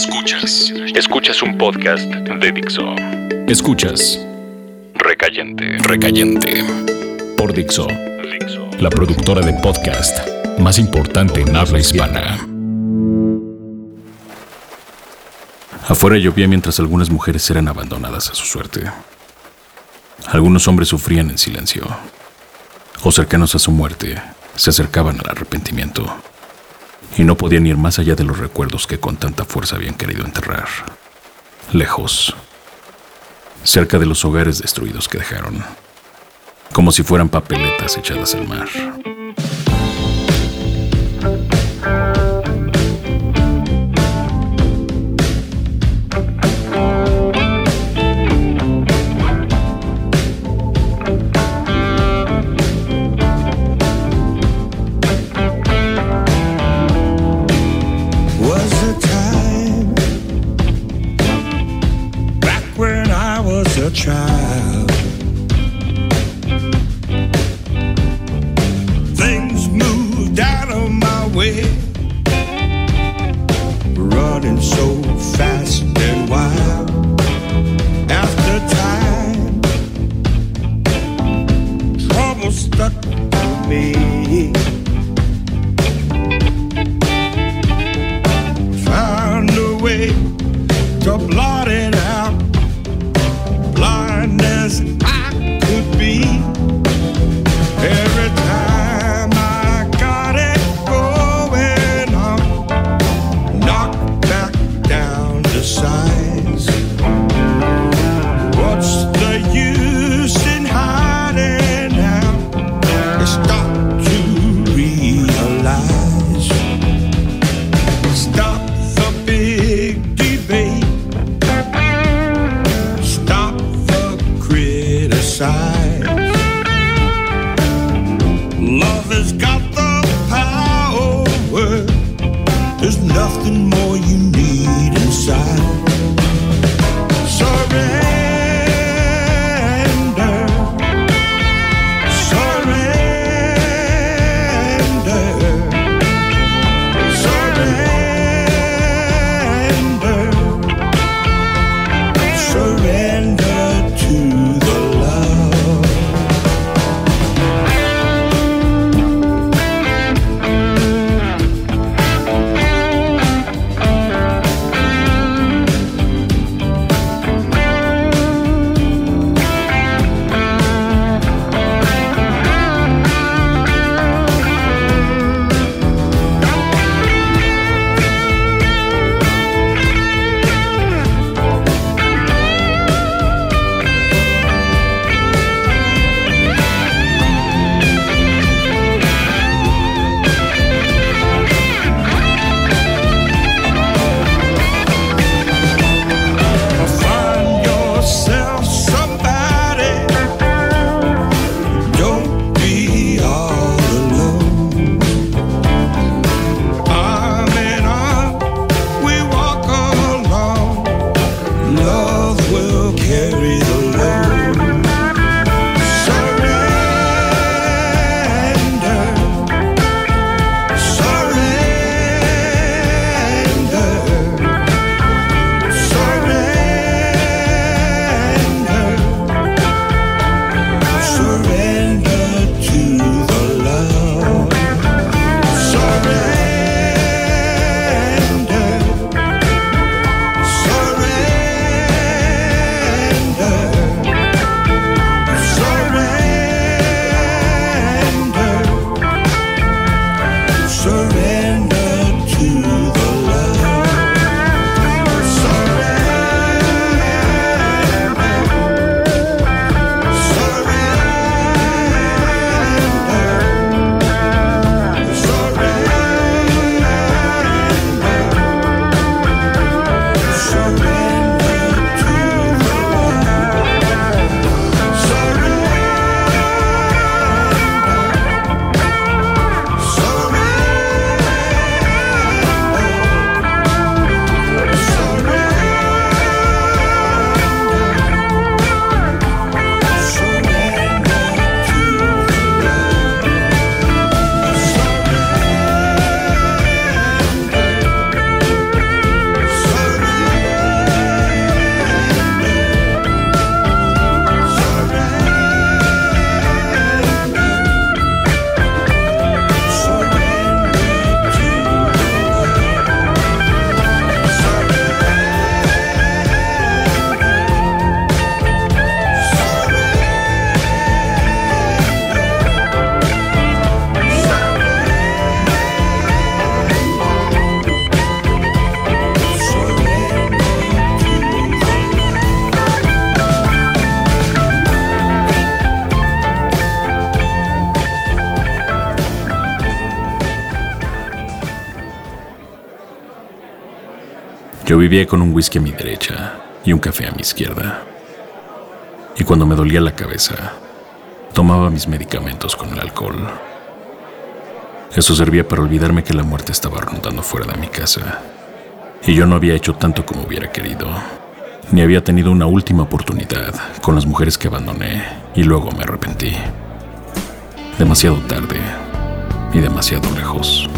Escuchas. Escuchas un podcast de Dixo. Escuchas. Recayente. Recayente. Por Dixo. La productora de podcast más importante en habla hispana. Afuera llovía mientras algunas mujeres eran abandonadas a su suerte. Algunos hombres sufrían en silencio, o cercanos a su muerte, se acercaban al arrepentimiento y no podían ir más allá de los recuerdos que con tanta fuerza habían querido enterrar. Lejos, cerca de los hogares destruidos que dejaron, como si fueran papeletas echadas al mar. So vivía con un whisky a mi derecha y un café a mi izquierda. Y cuando me dolía la cabeza, tomaba mis medicamentos con el alcohol. Eso servía para olvidarme que la muerte estaba rondando fuera de mi casa. Y yo no había hecho tanto como hubiera querido, ni había tenido una última oportunidad con las mujeres que abandoné y luego me arrepentí. Demasiado tarde y demasiado lejos.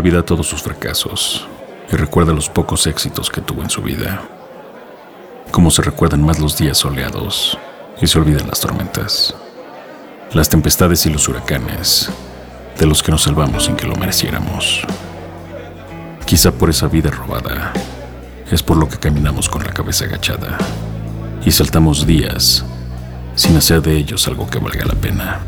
olvida todos sus fracasos y recuerda los pocos éxitos que tuvo en su vida. Como se recuerdan más los días soleados y se olvidan las tormentas, las tempestades y los huracanes de los que nos salvamos sin que lo mereciéramos. Quizá por esa vida robada es por lo que caminamos con la cabeza agachada y saltamos días sin hacer de ellos algo que valga la pena.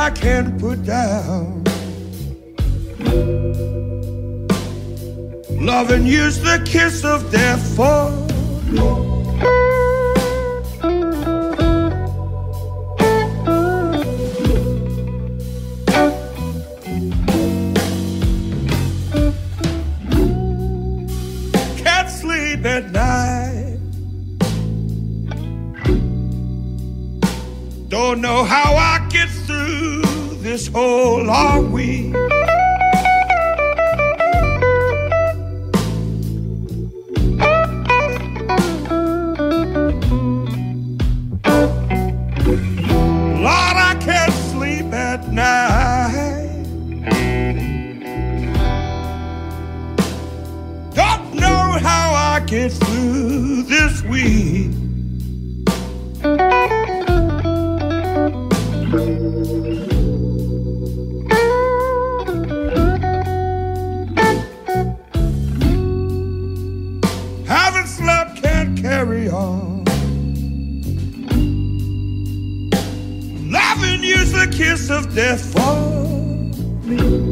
I can't put down. Loving you's the kiss of death for. carry on. Loving you's the kiss of death for me.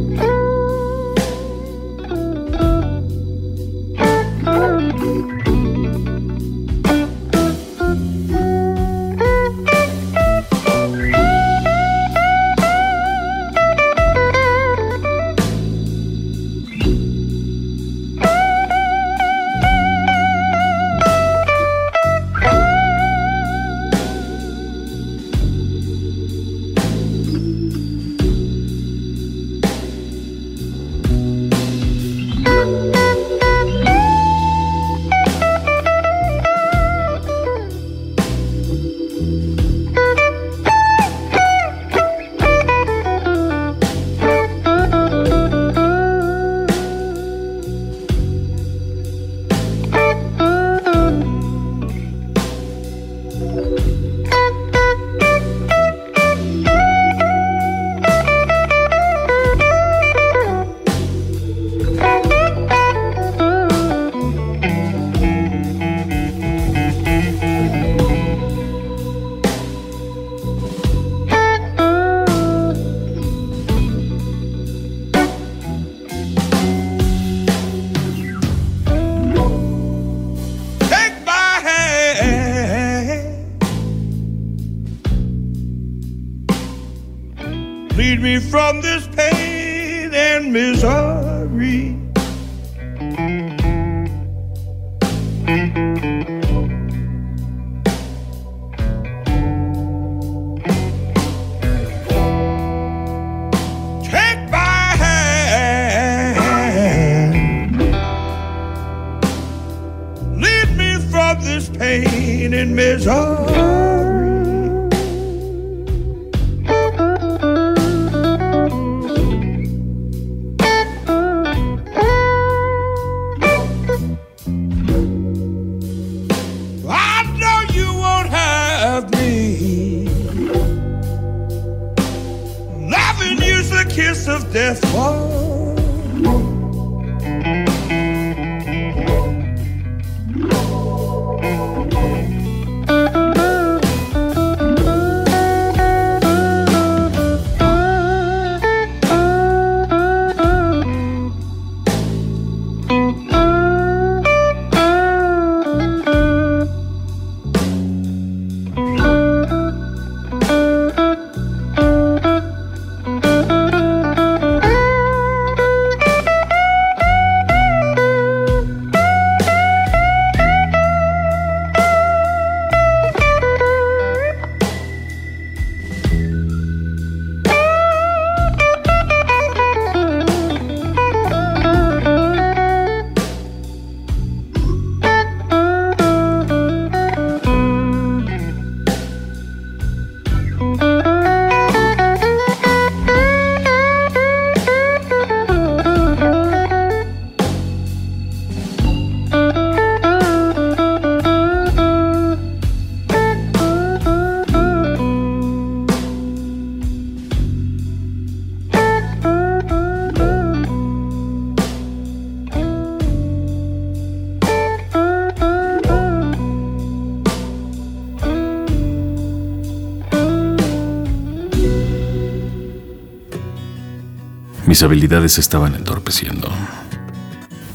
Mis habilidades estaban entorpeciendo.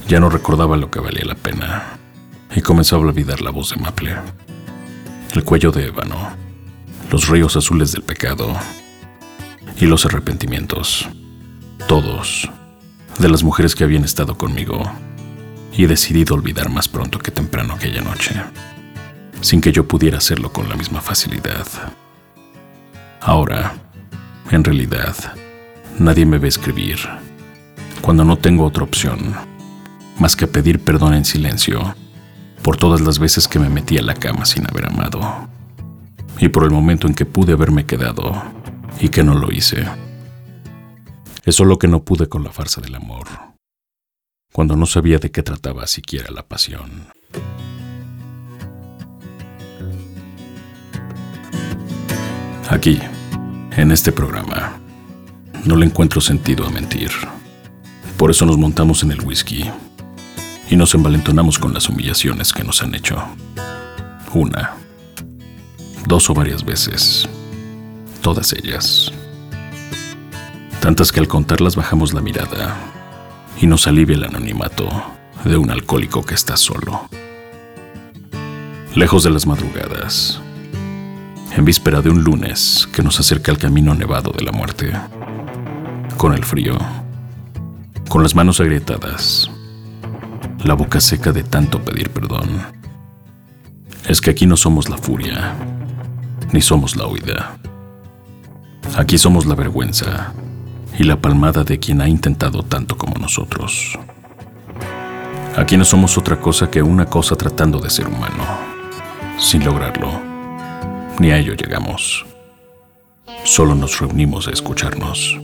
Ya no recordaba lo que valía la pena y comenzaba a olvidar la voz de Maple, el cuello de ébano, los ríos azules del pecado y los arrepentimientos, todos, de las mujeres que habían estado conmigo y he decidido olvidar más pronto que temprano aquella noche, sin que yo pudiera hacerlo con la misma facilidad. Ahora, en realidad, nadie me ve escribir, cuando no tengo otra opción más que pedir perdón en silencio por todas las veces que me metí a la cama sin haber amado, y por el momento en que pude haberme quedado y que no lo hice. Es solo que no pude con la farsa del amor, cuando no sabía de qué trataba siquiera la pasión. Aquí, en este programa, no le encuentro sentido a mentir. Por eso nos montamos en el whisky y nos envalentonamos con las humillaciones que nos han hecho. Una, dos o varias veces. Todas ellas. Tantas que al contarlas bajamos la mirada y nos alivia el anonimato de un alcohólico que está solo. Lejos de las madrugadas, en víspera de un lunes que nos acerca al camino nevado de la muerte con el frío, con las manos agrietadas, la boca seca de tanto pedir perdón. Es que aquí no somos la furia, ni somos la huida. Aquí somos la vergüenza y la palmada de quien ha intentado tanto como nosotros. Aquí no somos otra cosa que una cosa tratando de ser humano, sin lograrlo. Ni a ello llegamos. Solo nos reunimos a escucharnos.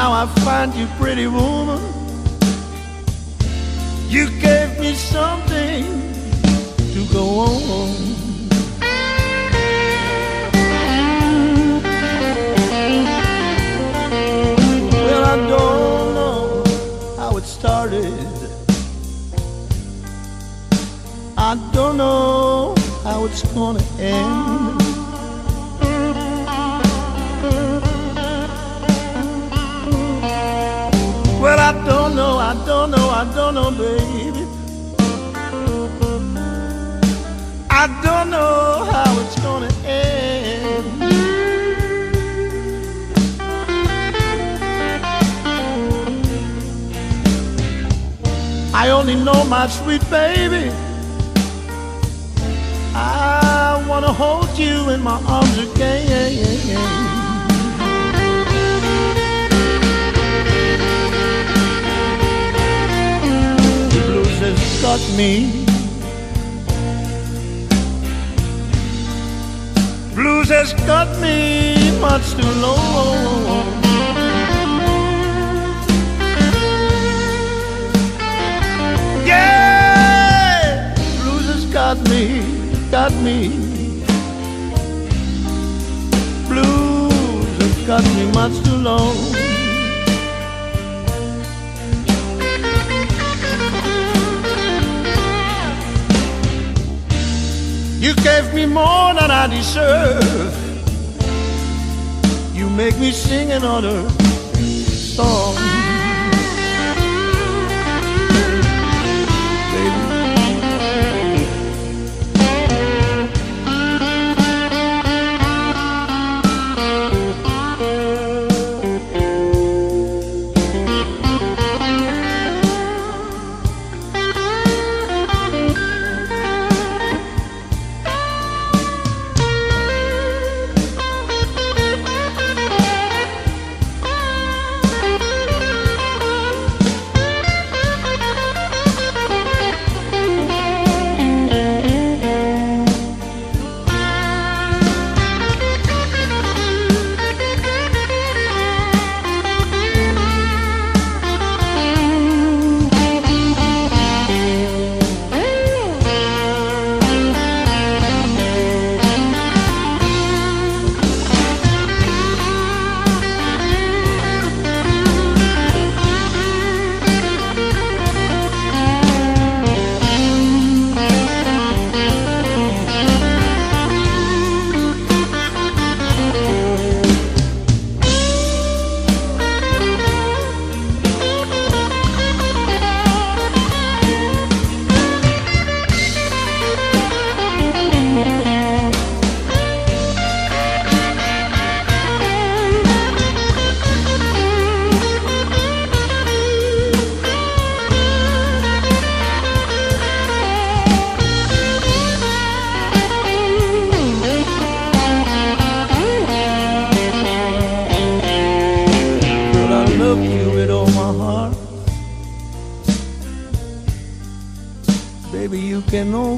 Now I find you, pretty woman. You gave me something to go on. Well, I don't know how it started. I don't know how it's gonna end. Don't know, I don't know, I don't know, baby. I don't know how it's gonna end. I only know my sweet baby. I wanna hold you in my arms again. Got me. Blues has got me much too long. Yeah, blues has got me, got me. Blues has got me much too long. You gave me more than I deserve. You make me sing another song.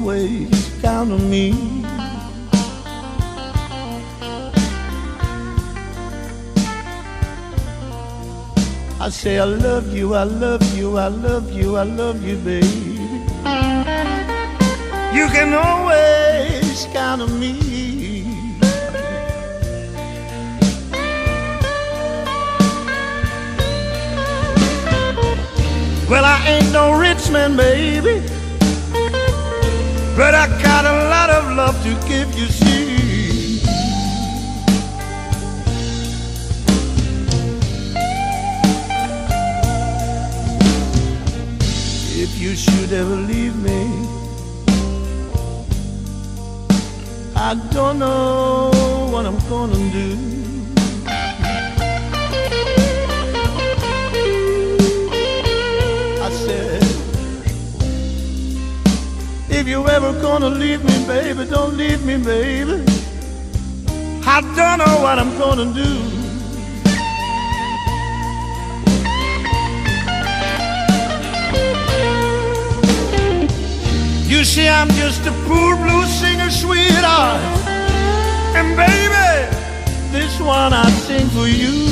Always count on me. I say I love you, I love you, I love you, I love you, baby. You can always count on me. Well, I ain't no rich man, baby. But I got a lot of love to give you, see. If you should ever leave me, I don't know what I'm gonna do. If you ever gonna leave me, baby, don't leave me, baby. I don't know what I'm gonna do. You see, I'm just a poor blues singer, sweetheart. And baby, this one I sing for you.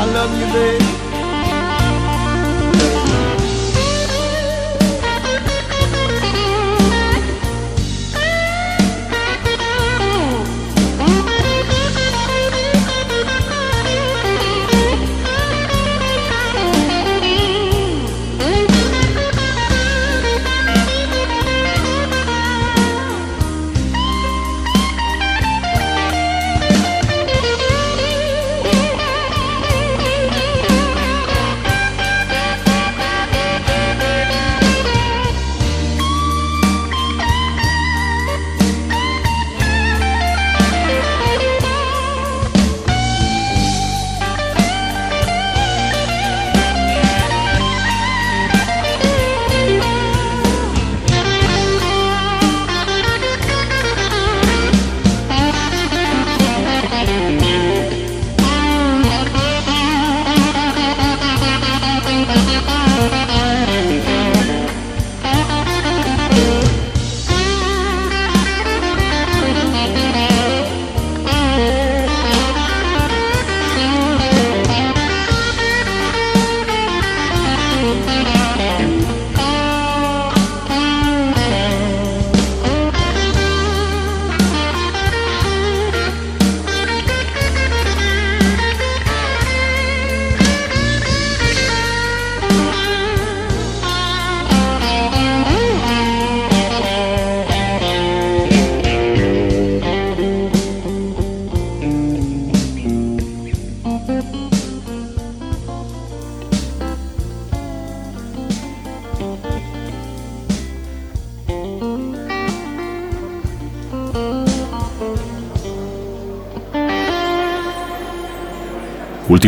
I love you, baby.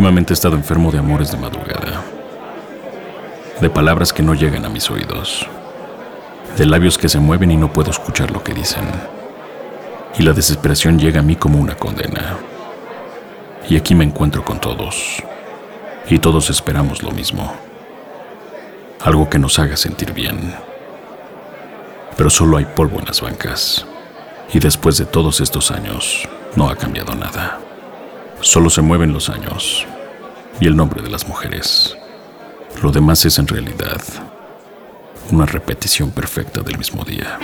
Últimamente he estado enfermo de amores de madrugada, de palabras que no llegan a mis oídos, de labios que se mueven y no puedo escuchar lo que dicen. Y la desesperación llega a mí como una condena. Y aquí me encuentro con todos. Y todos esperamos lo mismo. Algo que nos haga sentir bien. Pero solo hay polvo en las bancas. Y después de todos estos años, no ha cambiado nada. Solo se mueven los años y el nombre de las mujeres. Lo demás es en realidad una repetición perfecta del mismo día.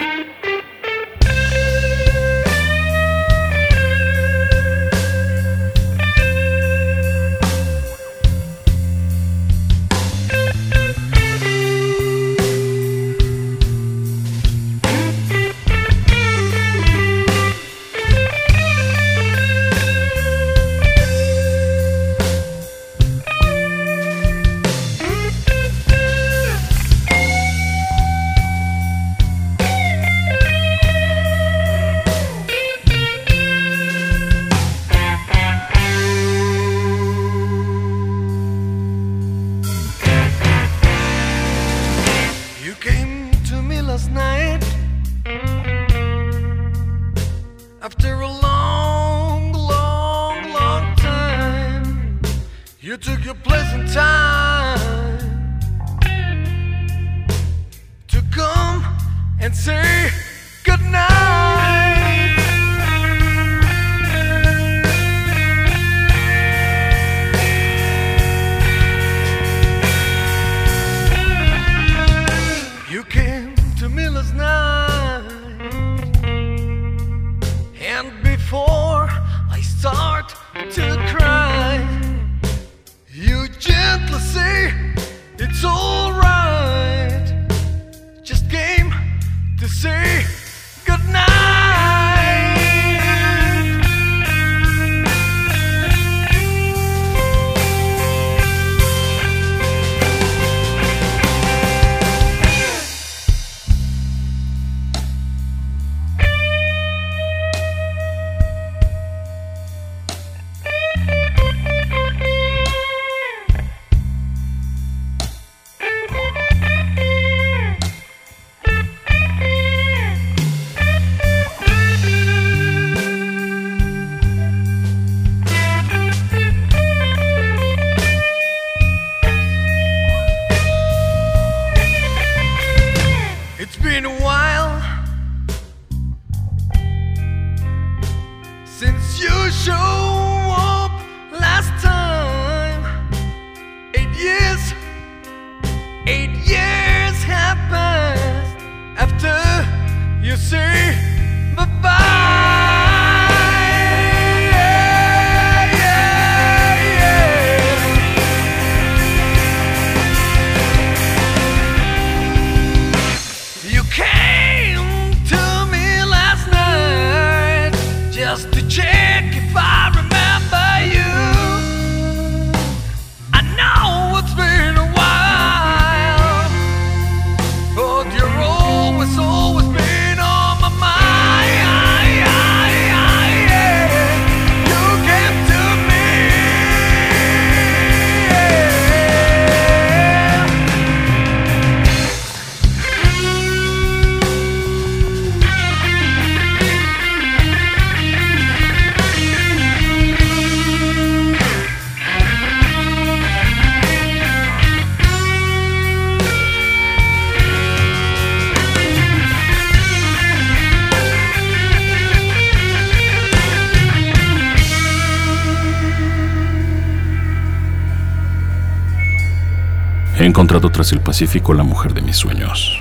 Encontrado tras el Pacífico la mujer de mis sueños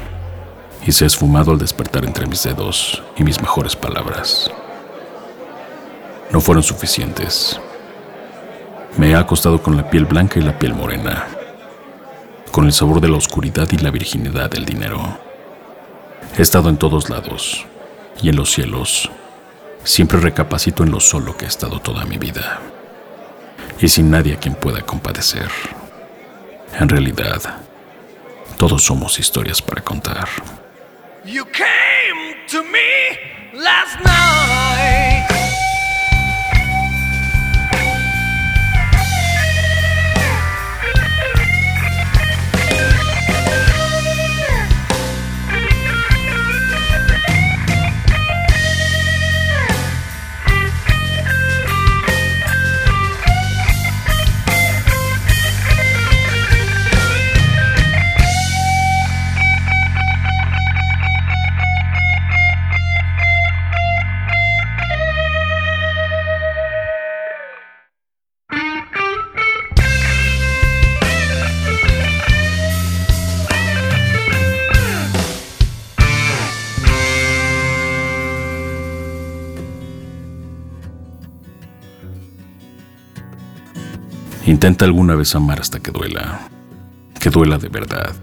y se ha esfumado al despertar entre mis dedos y mis mejores palabras. No fueron suficientes. Me he acostado con la piel blanca y la piel morena, con el sabor de la oscuridad y la virginidad del dinero. He estado en todos lados y en los cielos. Siempre recapacito en lo solo que he estado toda mi vida y sin nadie a quien pueda compadecer. En realidad, todos somos historias para contar. You came to me last night. Intenta alguna vez amar hasta que duela, que duela de verdad,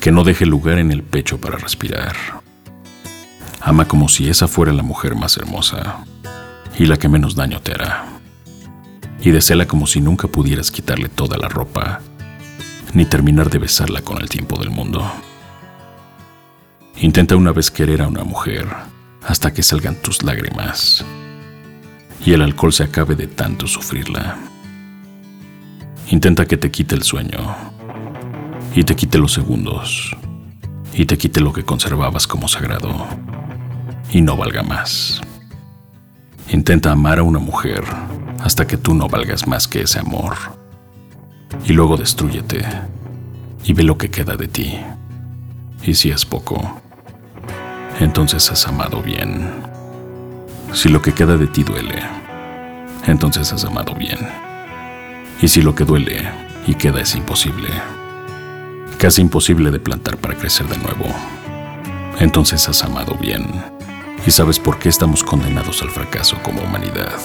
que no deje lugar en el pecho para respirar. Ama como si esa fuera la mujer más hermosa y la que menos daño te hará. Y deséala como si nunca pudieras quitarle toda la ropa, ni terminar de besarla con el tiempo del mundo. Intenta una vez querer a una mujer hasta que salgan tus lágrimas y el alcohol se acabe de tanto sufrirla. Intenta que te quite el sueño y te quite los segundos y te quite lo que conservabas como sagrado y no valga más. Intenta amar a una mujer hasta que tú no valgas más que ese amor. Y luego destruyete y ve lo que queda de ti. Y si es poco, entonces has amado bien. Si lo que queda de ti duele, entonces has amado bien. Y si lo que duele y queda es imposible, casi imposible de plantar para crecer de nuevo, entonces has amado bien y sabes por qué estamos condenados al fracaso como humanidad.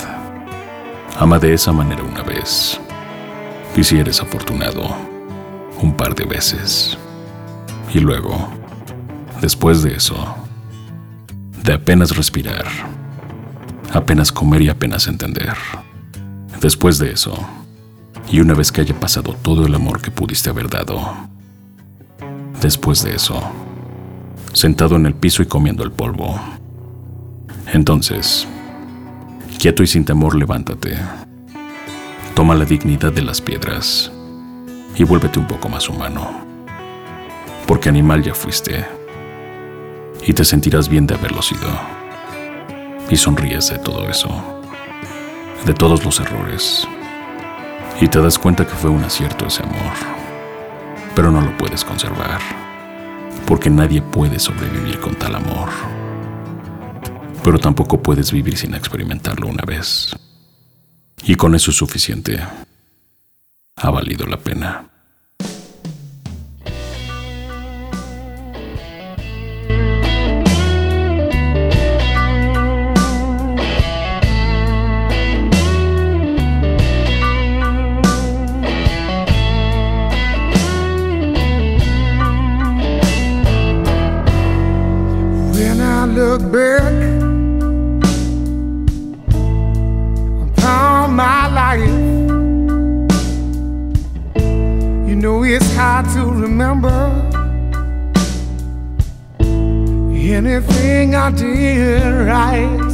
Ama de esa manera una vez y si eres afortunado, un par de veces. Y luego, después de eso, de apenas respirar, apenas comer y apenas entender. Después de eso, y una vez que haya pasado todo el amor que pudiste haber dado, después de eso, sentado en el piso y comiendo el polvo, entonces, quieto y sin temor, levántate. Toma la dignidad de las piedras y vuélvete un poco más humano. Porque animal ya fuiste y te sentirás bien de haberlo sido. Y sonríes de todo eso, de todos los errores y te das cuenta que fue un acierto ese amor, pero no lo puedes conservar, porque nadie puede sobrevivir con tal amor, pero tampoco puedes vivir sin experimentarlo una vez. Y con eso es suficiente. Ha valido la pena. my dear, right?